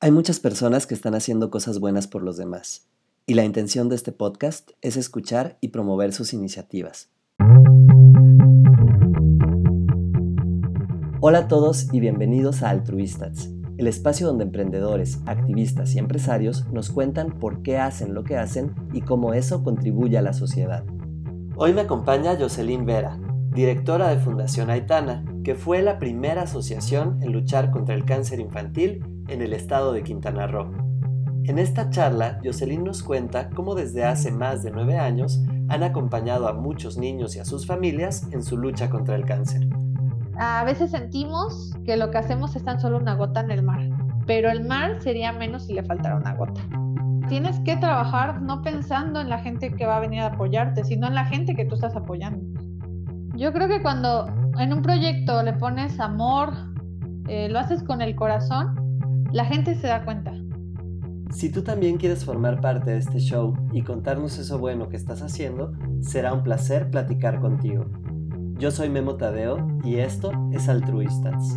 Hay muchas personas que están haciendo cosas buenas por los demás, y la intención de este podcast es escuchar y promover sus iniciativas. Hola a todos y bienvenidos a Altruistas, el espacio donde emprendedores, activistas y empresarios nos cuentan por qué hacen lo que hacen y cómo eso contribuye a la sociedad. Hoy me acompaña Jocelyn Vera, directora de Fundación Aitana, que fue la primera asociación en luchar contra el cáncer infantil en el estado de Quintana Roo. En esta charla, Jocelyn nos cuenta cómo desde hace más de nueve años han acompañado a muchos niños y a sus familias en su lucha contra el cáncer. A veces sentimos que lo que hacemos es tan solo una gota en el mar, pero el mar sería menos si le faltara una gota. Tienes que trabajar no pensando en la gente que va a venir a apoyarte, sino en la gente que tú estás apoyando. Yo creo que cuando en un proyecto le pones amor, eh, lo haces con el corazón, la gente se da cuenta. Si tú también quieres formar parte de este show y contarnos eso bueno que estás haciendo, será un placer platicar contigo. Yo soy Memo Tadeo y esto es Altruistas.